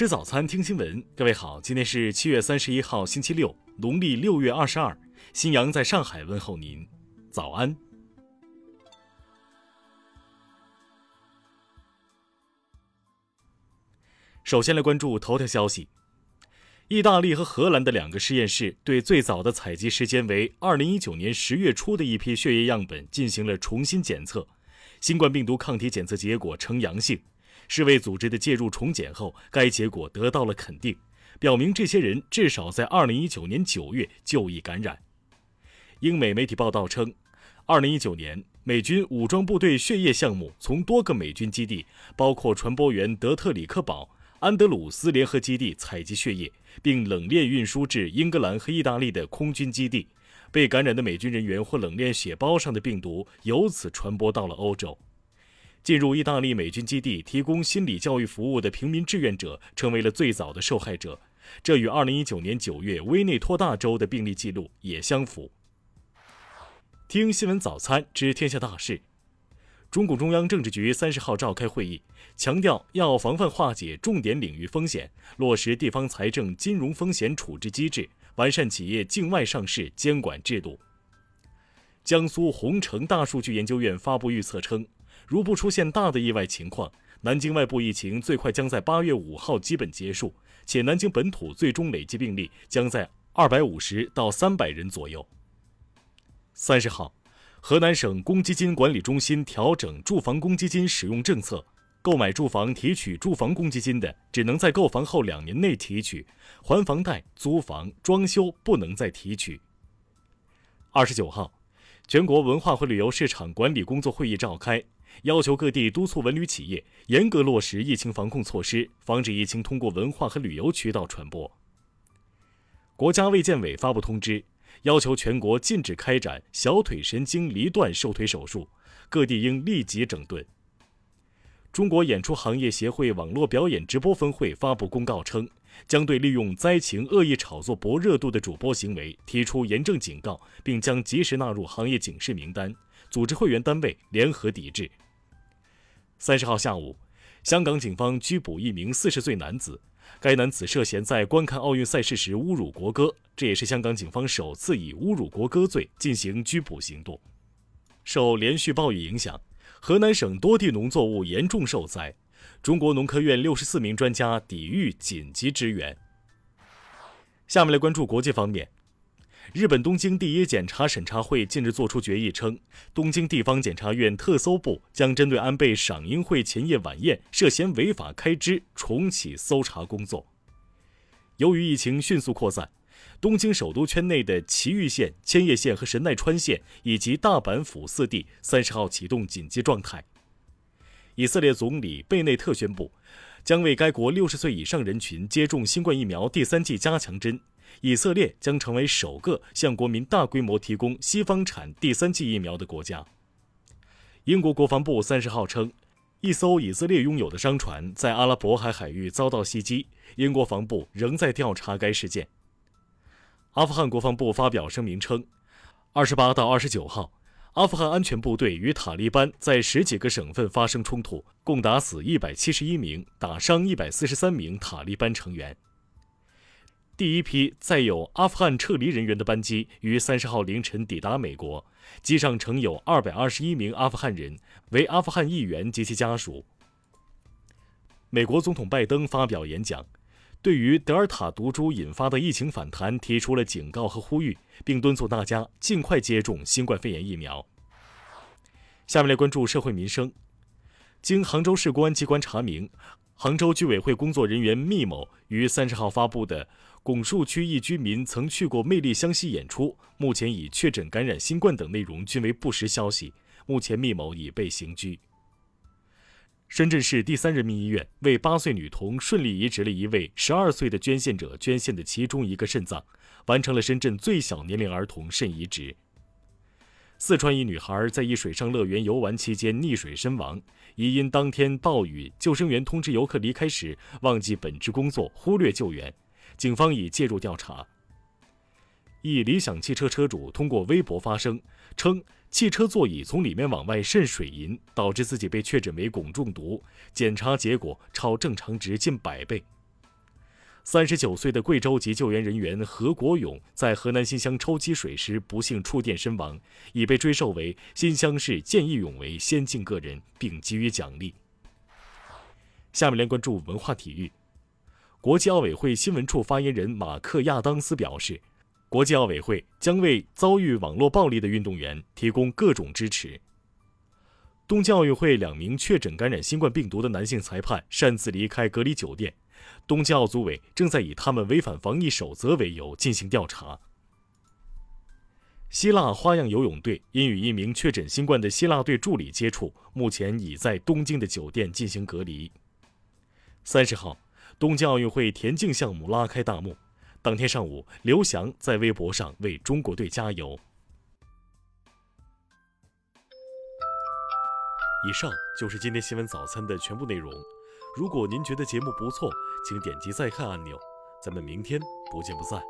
吃早餐，听新闻。各位好，今天是七月三十一号，星期六，农历六月二十二。新阳在上海问候您，早安。首先来关注头条消息：意大利和荷兰的两个实验室对最早的采集时间为二零一九年十月初的一批血液样本进行了重新检测，新冠病毒抗体检测结果呈阳性。世卫组织的介入重检后，该结果得到了肯定，表明这些人至少在2019年9月就已感染。英美媒体报道称，2019年美军武装部队血液项目从多个美军基地，包括传播员德特里克堡、安德鲁斯联合基地采集血液，并冷链运输至英格兰和意大利的空军基地。被感染的美军人员或冷链血包上的病毒由此传播到了欧洲。进入意大利美军基地提供心理教育服务的平民志愿者成为了最早的受害者，这与2019年9月威内托大州的病例记录也相符。听新闻早餐知天下大事。中共中央政治局三十号召开会议，强调要防范化解重点领域风险，落实地方财政金融风险处置机制，完善企业境外上市监管制度。江苏洪城大数据研究院发布预测称。如不出现大的意外情况，南京外部疫情最快将在八月五号基本结束，且南京本土最终累计病例将在二百五十到三百人左右。三十号，河南省公积金管理中心调整住房公积金使用政策，购买住房提取住房公积金的，只能在购房后两年内提取，还房贷、租房、装修不能再提取。二十九号，全国文化和旅游市场管理工作会议召开。要求各地督促文旅企业严格落实疫情防控措施，防止疫情通过文化和旅游渠道传播。国家卫健委发布通知，要求全国禁止开展小腿神经离断瘦腿手术，各地应立即整顿。中国演出行业协会网络表演直播分会发布公告称，将对利用灾情恶意炒作博热度的主播行为提出严正警告，并将及时纳入行业警示名单，组织会员单位联合抵制。三十号下午，香港警方拘捕一名四十岁男子，该男子涉嫌在观看奥运赛事时侮辱国歌，这也是香港警方首次以侮辱国歌罪进行拘捕行动。受连续暴雨影响，河南省多地农作物严重受灾，中国农科院六十四名专家抵御紧急支援。下面来关注国际方面。日本东京第一检察审查会近日作出决议称，东京地方检察院特搜部将针对安倍赏樱会前夜晚宴涉嫌违法开支重启搜查工作。由于疫情迅速扩散，东京首都圈内的埼玉县、千叶县和神奈川县以及大阪府四地三十号启动紧急状态。以色列总理贝内特宣布，将为该国六十岁以上人群接种新冠疫苗第三剂加强针。以色列将成为首个向国民大规模提供西方产第三剂疫苗的国家。英国国防部三十号称，一艘以色列拥有的商船在阿拉伯海海域遭到袭击，英国防部仍在调查该事件。阿富汗国防部发表声明称，二十八到二十九号，阿富汗安全部队与塔利班在十几个省份发生冲突，共打死一百七十一名，打伤一百四十三名塔利班成员。第一批载有阿富汗撤离人员的班机于三十号凌晨抵达美国，机上乘有二百二十一名阿富汗人，为阿富汗议员及其家属。美国总统拜登发表演讲，对于德尔塔毒株引发的疫情反弹提出了警告和呼吁，并敦促大家尽快接种新冠肺炎疫苗。下面来关注社会民生，经杭州市公安机关查明。杭州居委会工作人员密某于三十号发布的拱墅区一居民曾去过魅力湘西演出，目前已确诊感染新冠等内容均为不实消息。目前密某已被刑拘。深圳市第三人民医院为八岁女童顺利移植了一位十二岁的捐献者捐献的其中一个肾脏，完成了深圳最小年龄儿童肾移植。四川一女孩在一水上乐园游玩期间溺水身亡，疑因当天暴雨，救生员通知游客离开时忘记本职工作，忽略救援。警方已介入调查。一理想汽车车主通过微博发声称，汽车座椅从里面往外渗水银，导致自己被确诊为汞中毒，检查结果超正常值近百倍。三十九岁的贵州籍救援人员何国勇在河南新乡抽积水时不幸触电身亡，已被追授为新乡市见义勇为先进个人，并给予奖励。下面来关注文化体育。国际奥委会新闻处发言人马克亚当斯表示，国际奥委会将为遭遇网络暴力的运动员提供各种支持。东京奥运会两名确诊感染新冠病毒的男性裁判擅自离开隔离酒店。东京奥组委正在以他们违反防疫守则为由进行调查。希腊花样游泳队因与一名确诊新冠的希腊队助理接触，目前已在东京的酒店进行隔离。三十号，东京奥运会田径项目拉开大幕。当天上午，刘翔在微博上为中国队加油。以上就是今天新闻早餐的全部内容。如果您觉得节目不错，请点击再看按钮。咱们明天不见不散。